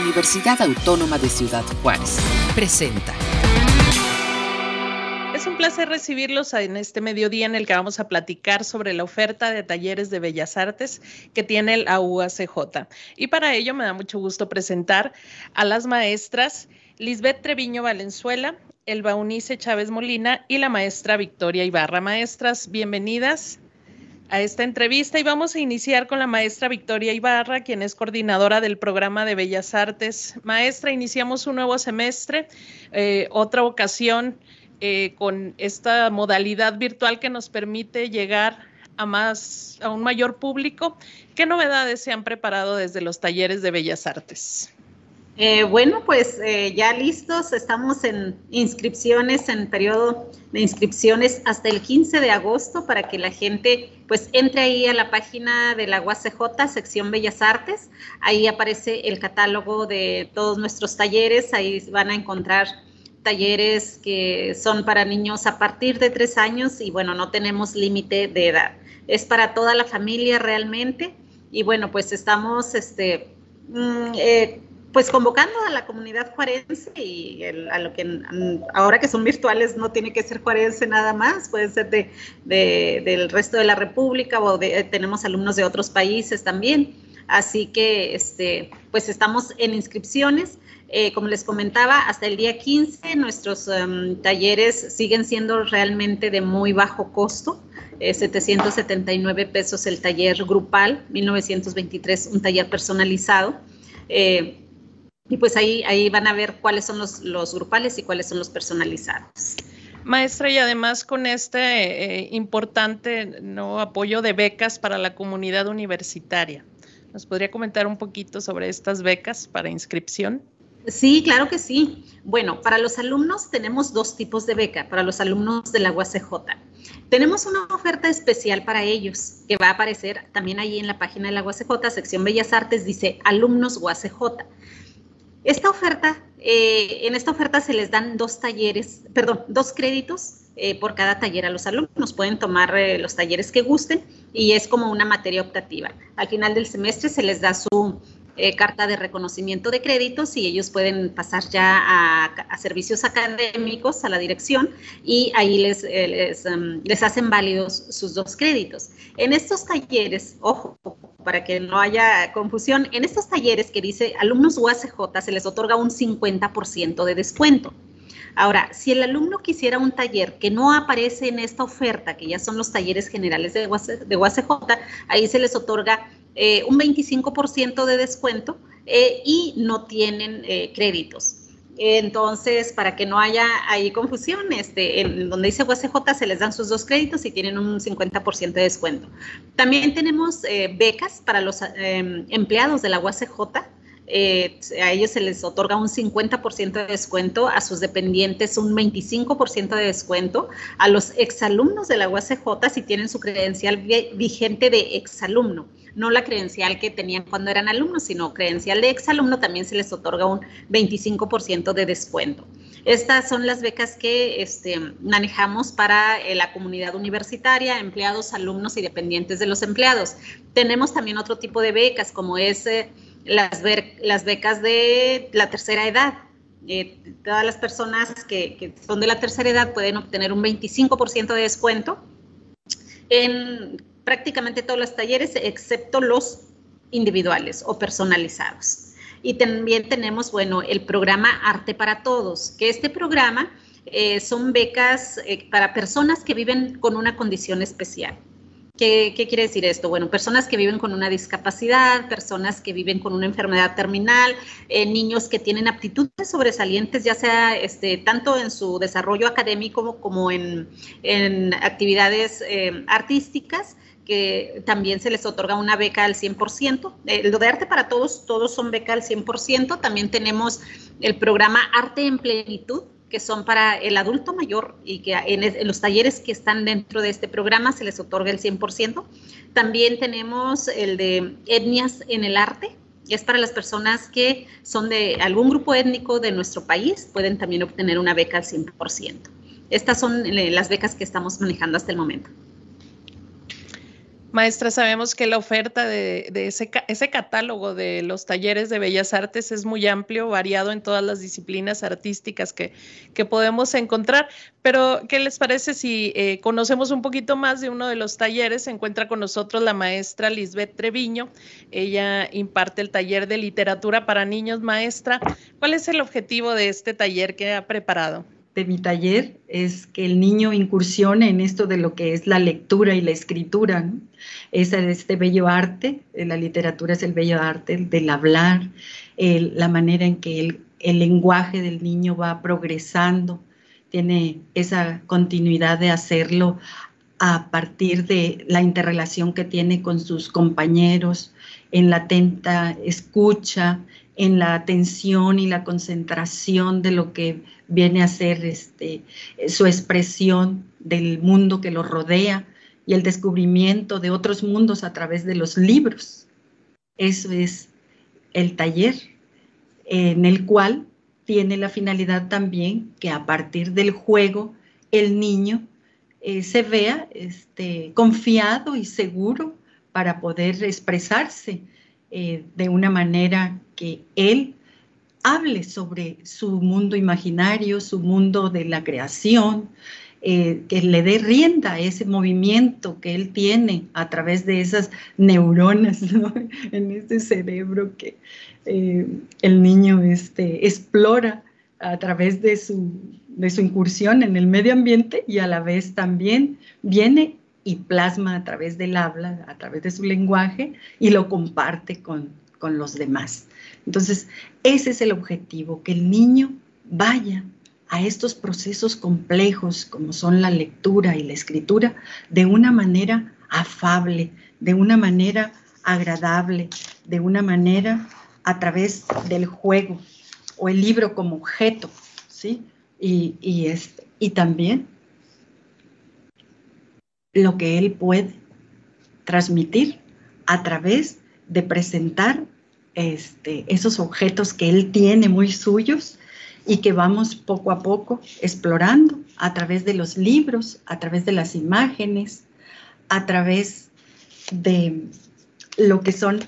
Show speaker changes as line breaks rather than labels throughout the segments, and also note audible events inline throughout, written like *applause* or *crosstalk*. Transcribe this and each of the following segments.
Universidad Autónoma de Ciudad Juárez. Presenta.
Es un placer recibirlos en este mediodía en el que vamos a platicar sobre la oferta de talleres de bellas artes que tiene la UACJ. Y para ello me da mucho gusto presentar a las maestras Lisbeth Treviño Valenzuela, Elba Unice Chávez Molina y la maestra Victoria Ibarra. Maestras, bienvenidas a esta entrevista y vamos a iniciar con la maestra Victoria Ibarra, quien es coordinadora del programa de Bellas Artes. Maestra, iniciamos un nuevo semestre, eh, otra ocasión eh, con esta modalidad virtual que nos permite llegar a más, a un mayor público. ¿Qué novedades se han preparado desde los talleres de Bellas Artes?
Eh, bueno, pues ya listos, estamos en inscripciones, en periodo de inscripciones hasta el 15 de agosto para que la gente pues entre ahí a la página de la UACJ, sección Bellas Artes, ahí aparece el catálogo de todos nuestros talleres, ahí van a encontrar talleres que son para niños a partir de tres años y bueno, no tenemos límite de edad, es para toda la familia realmente. Y bueno, pues estamos este... Mm, eh, pues convocando a la comunidad juarense y a lo que ahora que son virtuales no tiene que ser juarense nada más, puede ser de, del resto de la República o tenemos alumnos de otros países también. Así que, este, pues estamos en inscripciones. Eh, como les comentaba, hasta el día 15 nuestros em, talleres siguen siendo realmente de muy bajo costo. 779 eh, pesos el taller grupal, 1923 un taller personalizado. Eh, y pues ahí, ahí van a ver cuáles son los, los grupales y cuáles son los personalizados.
Maestra, y además con este eh, importante ¿no? apoyo de becas para la comunidad universitaria, ¿nos podría comentar un poquito sobre estas becas para inscripción?
Sí, claro que sí. Bueno, para los alumnos tenemos dos tipos de beca, para los alumnos de la UACJ. Tenemos una oferta especial para ellos que va a aparecer también ahí en la página de la UACJ, sección Bellas Artes, dice alumnos UACJ. Esta oferta, eh, en esta oferta se les dan dos talleres, perdón, dos créditos eh, por cada taller a los alumnos. Pueden tomar eh, los talleres que gusten y es como una materia optativa. Al final del semestre se les da su carta de reconocimiento de créditos y ellos pueden pasar ya a, servicios académicos, a la dirección y ahí les, em, les hacen válidos sus dos créditos. En estos talleres, ojo, para que no haya confusión, en estos talleres que dice alumnos UACJ se les otorga un 50% de descuento. Ahora, si el alumno quisiera un taller que no aparece en esta oferta, que ya son los talleres generales de, UACJ, ahí se les otorga eh, un 25% de descuento eh, y no tienen eh, créditos. Entonces, para que no haya ahí confusión, este, en donde dice UACJ se les dan sus dos créditos y tienen un 50% de descuento. También tenemos becas para los em, empleados de la UACJ. Eh, a ellos se les otorga un 50% de descuento, a sus dependientes un 25% de descuento, a los exalumnos de la UACJ si tienen su credencial vigente de exalumno no la credencial que tenían cuando eran alumnos, sino credencial de exalumno, también se les otorga un 25% de descuento. Estas son las becas que este, manejamos para eh, la comunidad universitaria, empleados, alumnos y dependientes de los empleados. Tenemos también otro tipo de becas, como es eh, las, becas de la tercera edad. Eh, todas las personas que, que, son de la tercera edad pueden obtener un 25% de descuento en prácticamente todos los talleres, excepto los individuales o personalizados. Y también tenemos, bueno, el programa Arte para Todos, que este programa eh, son becas eh, para personas que viven con una condición especial. ¿Qué, quiere decir esto? Bueno, personas que viven con una discapacidad, personas que viven con una enfermedad terminal, eh, niños que tienen aptitudes sobresalientes, ya sea este, tanto en su desarrollo académico como en, actividades artísticas que también se les otorga una beca al 100%. Eh, lo de Arte para Todos, todos son beca al 100%. También tenemos el programa Arte en Plenitud, que son para el adulto mayor y que en, los talleres que están dentro de este programa se les otorga el 100%. También tenemos el de etnias en el arte, es para las personas que son de algún grupo étnico de nuestro país, pueden también obtener una beca al 100%. Estas son eh, las becas que estamos manejando hasta el momento.
Maestra, sabemos que la oferta de, ese, ese, catálogo de los talleres de bellas artes es muy amplio, variado en todas las disciplinas artísticas que, podemos encontrar, pero ¿qué les parece si eh, conocemos un poquito más de uno de los talleres? Se encuentra con nosotros la maestra Lisbeth Treviño, ella imparte el taller de literatura para niños. Maestra, ¿cuál es el objetivo de este taller que ha preparado?
De mi taller es que el niño incursione en esto de lo que es la lectura y la escritura. ¿no? Es este bello arte, la literatura es el bello arte del hablar, la manera en que el, el lenguaje del niño va progresando, tiene esa continuidad de hacerlo a partir de la interrelación que tiene con sus compañeros, en la atenta escucha, en la atención y la concentración de lo que viene a ser este, su expresión del mundo que lo rodea y el descubrimiento de otros mundos a través de los libros. Eso es el taller en el cual tiene la finalidad también que a partir del juego el niño eh, se vea este, confiado y seguro para poder expresarse eh, de una manera que él hable sobre su mundo imaginario, su mundo de la creación, eh, que le dé rienda a ese movimiento que él tiene a través de esas neuronas *laughs* en este cerebro que eh, el niño este, explora a través de su, de su incursión en el medio ambiente y a la vez también viene y plasma a través del habla, a través de su lenguaje y lo comparte con, con los demás. Entonces, ese es el objetivo, que el niño vaya a estos procesos complejos como son la lectura y la escritura de una manera afable, de una manera agradable, de una manera a través del juego o el libro como objeto, ¿sí? Y, y, este, y también lo que él puede transmitir a través de presentar este, esos objetos que él tiene muy suyos y que vamos poco a poco explorando a través de los libros, a través de las imágenes, a través de lo que son,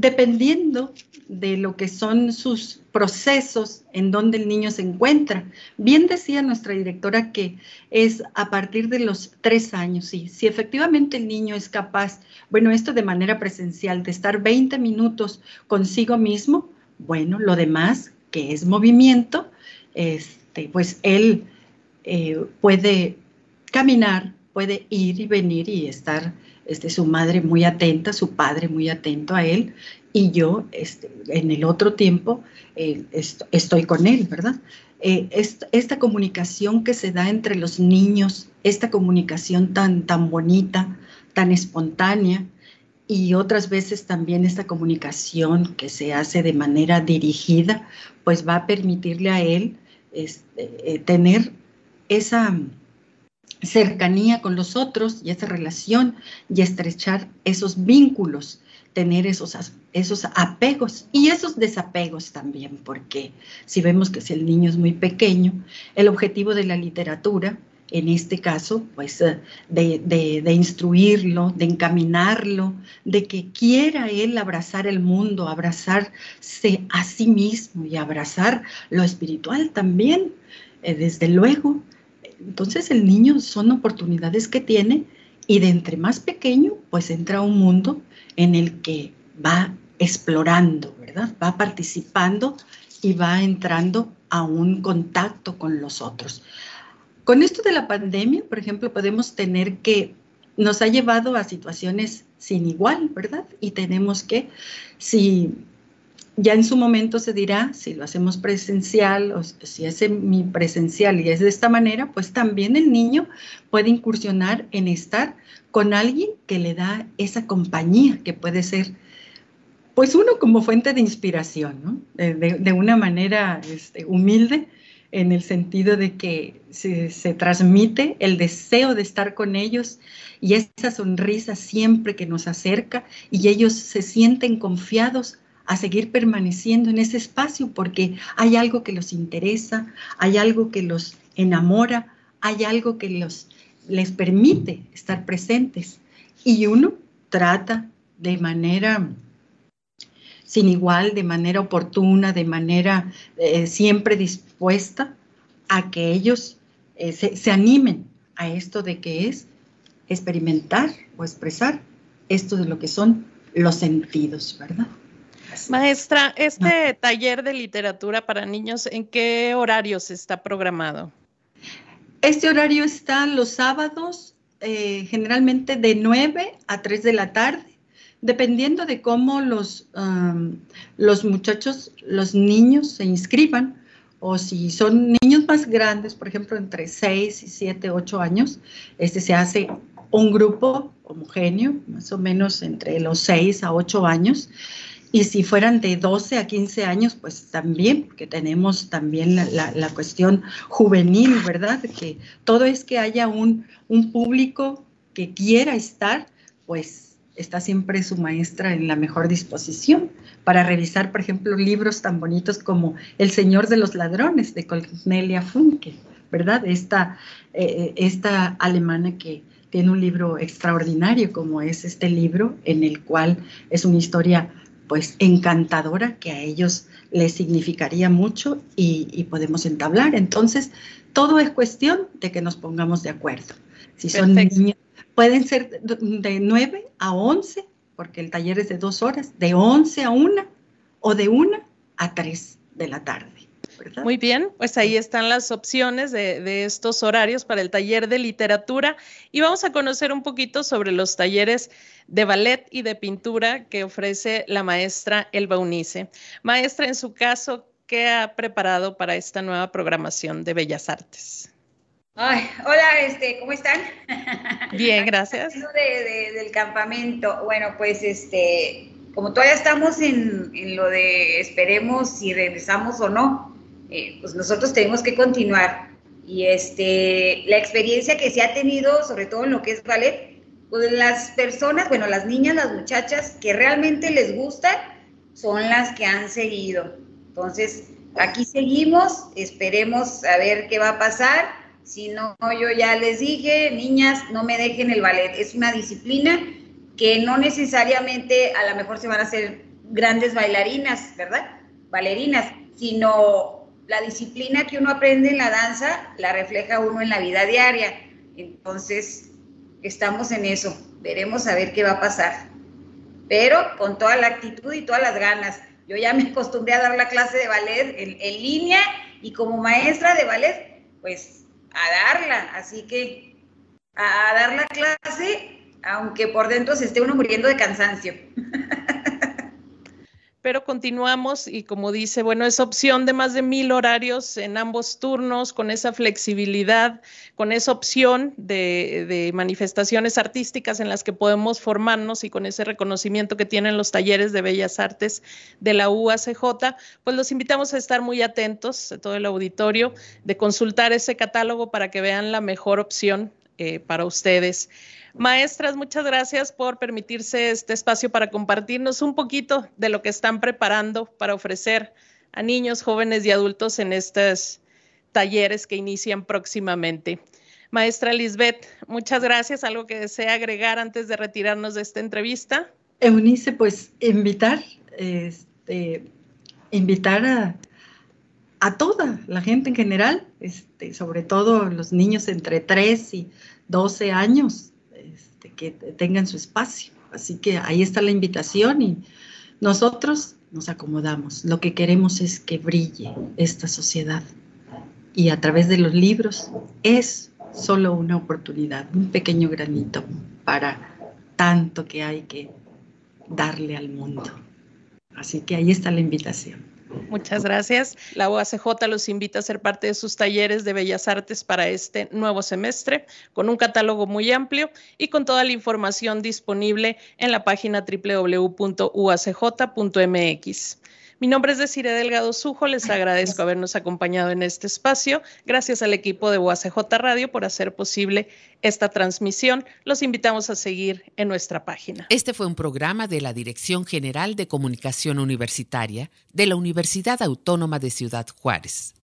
dependiendo de lo que son sus procesos en donde el niño se encuentra. Bien decía nuestra directora que es a partir de los tres años, sí. Si efectivamente el niño es capaz, bueno, esto de manera presencial, de estar 20 minutos consigo mismo, bueno, lo demás, que es movimiento, este, pues él eh, puede caminar, puede ir y venir y estar este, su madre muy atenta, su padre muy atento a él, y yo este, en el otro tiempo eh, estoy con él, ¿verdad? Eh, esta, comunicación que se da entre los niños, esta comunicación tan, tan bonita, tan espontánea, y otras veces también esta comunicación que se hace de manera dirigida, pues va a permitirle a él este, eh, tener esa cercanía con los otros y esa relación y estrechar esos vínculos tener esos, esos apegos y esos desapegos también, porque si vemos que si el niño es muy pequeño, el objetivo de la literatura, en este caso, pues eh, de, de, instruirlo, de encaminarlo, de que quiera él abrazar el mundo, abrazarse a sí mismo y abrazar lo espiritual también, eh, desde luego. Entonces el niño son oportunidades que tiene y de entre más pequeño, pues entra a un mundo en el que va explorando, ¿verdad? Va participando y va entrando a un contacto con los otros. Con esto de la pandemia, por ejemplo, podemos tener que nos ha llevado a situaciones sin igual, ¿verdad? Y tenemos que, si ya en su momento se dirá, si lo hacemos presencial o si es mi presencial y es de esta manera, pues también el niño puede incursionar en estar con alguien que le da esa compañía que puede ser, pues uno como fuente de inspiración, ¿no? de, una manera este, humilde en el sentido de que se, transmite el deseo de estar con ellos y esa sonrisa siempre que nos acerca y ellos se sienten confiados a seguir permaneciendo en ese espacio porque hay algo que los interesa, hay algo que los enamora, hay algo que los les permite estar presentes. Y uno, trata de manera sin igual, de manera oportuna, de manera eh, siempre dispuesta a que ellos eh, se, animen a esto de que es experimentar o expresar esto de lo que son los sentidos, ¿verdad?
Maestra, este taller de literatura para niños, ¿en qué horarios está programado?
Este horario está los sábados, eh, generalmente de 9 a 3 de la tarde, dependiendo de cómo los, los muchachos, los niños se inscriban, o si son niños más grandes, por ejemplo, entre 6 y 7, 8 años, este se hace un grupo homogéneo, más o menos entre los 6 a 8 años, y si fueran de 12 a 15 años, pues también, porque tenemos también la, cuestión juvenil, ¿verdad? Que todo es que haya un, un público que quiera estar, pues está siempre su maestra en la mejor disposición para revisar, por ejemplo, libros tan bonitos como El Señor de los Ladrones de Cornelia Funke, ¿verdad? Esta, eh, esta alemana que tiene un libro extraordinario como es este libro, en el cual es una historia pues encantadora que a ellos les significaría mucho y, podemos entablar. Entonces, todo es cuestión de que nos pongamos de acuerdo. Si son niños, pueden ser de 9 a 11, porque el taller es de dos horas, de 11 a 1 o de 1 a 3 de la tarde.
Muy bien, pues ahí están las opciones de, de, estos horarios para el taller de literatura y vamos a conocer un poquito sobre los talleres de ballet y de pintura que ofrece la maestra Elba Unice. Maestra, en su caso, ¿qué ha preparado para esta nueva programación de Bellas Artes?
Ay, hola, este, ¿cómo están?
Bien, *laughs* gracias.
del campamento, bueno, pues este, como todavía estamos en, en, lo de esperemos si regresamos o no, eh, pues nosotros tenemos que continuar. Y este, la experiencia que se ha tenido, sobre todo en lo que es ballet, pues las personas, bueno, las niñas, las muchachas que realmente les gusta, son las que han seguido. Entonces, aquí seguimos, esperemos a ver qué va a pasar. Si no, yo ya les dije, niñas, no me dejen el ballet. Es una disciplina que no necesariamente a lo mejor se van a hacer grandes bailarinas, ¿verdad? Bailarinas, sino la disciplina que uno aprende en la danza la refleja uno en la vida diaria. Entonces, estamos en eso. Veremos a ver qué va a pasar. Pero con toda la actitud y todas las ganas. Yo ya me acostumbré a dar la clase de ballet en, línea y como maestra de ballet, pues a darla. Así que a dar la clase, aunque por dentro se esté uno muriendo de cansancio. *laughs*
pero continuamos y como dice, bueno, esa opción de más de mil horarios en ambos turnos, con esa flexibilidad, con esa opción de, manifestaciones artísticas en las que podemos formarnos y con ese reconocimiento que tienen los talleres de bellas artes de la UACJ, pues los invitamos a estar muy atentos, todo el auditorio, de consultar ese catálogo para que vean la mejor opción eh, para ustedes. Maestras, muchas gracias por permitirse este espacio para compartirnos un poquito de lo que están preparando para ofrecer a niños, jóvenes y adultos en estos talleres que inician próximamente. Maestra Lisbeth, muchas gracias. ¿Algo que desea agregar antes de retirarnos de esta entrevista?
Eunice, pues invitar, este, invitar a, a toda la gente en general, este, sobre todo los niños entre 3 y 12 años, este, que tengan su espacio. Así que ahí está la invitación y nosotros nos acomodamos. Lo que queremos es que brille esta sociedad y a través de los libros es solo una oportunidad, un pequeño granito para tanto que hay que darle al mundo. Así que ahí está la invitación.
Muchas gracias. La OACJ los invita a ser parte de sus talleres de Bellas Artes para este nuevo semestre, con un catálogo muy amplio y con toda la información disponible en la página www.uacj.mx. Mi nombre es Desiree Delgado Sujo, les agradezco habernos acompañado en este espacio. Gracias al equipo de UACJ Radio por hacer posible esta transmisión. Los invitamos a seguir en nuestra página.
Este fue un programa de la Dirección General de Comunicación Universitaria de la Universidad Autónoma de Ciudad Juárez.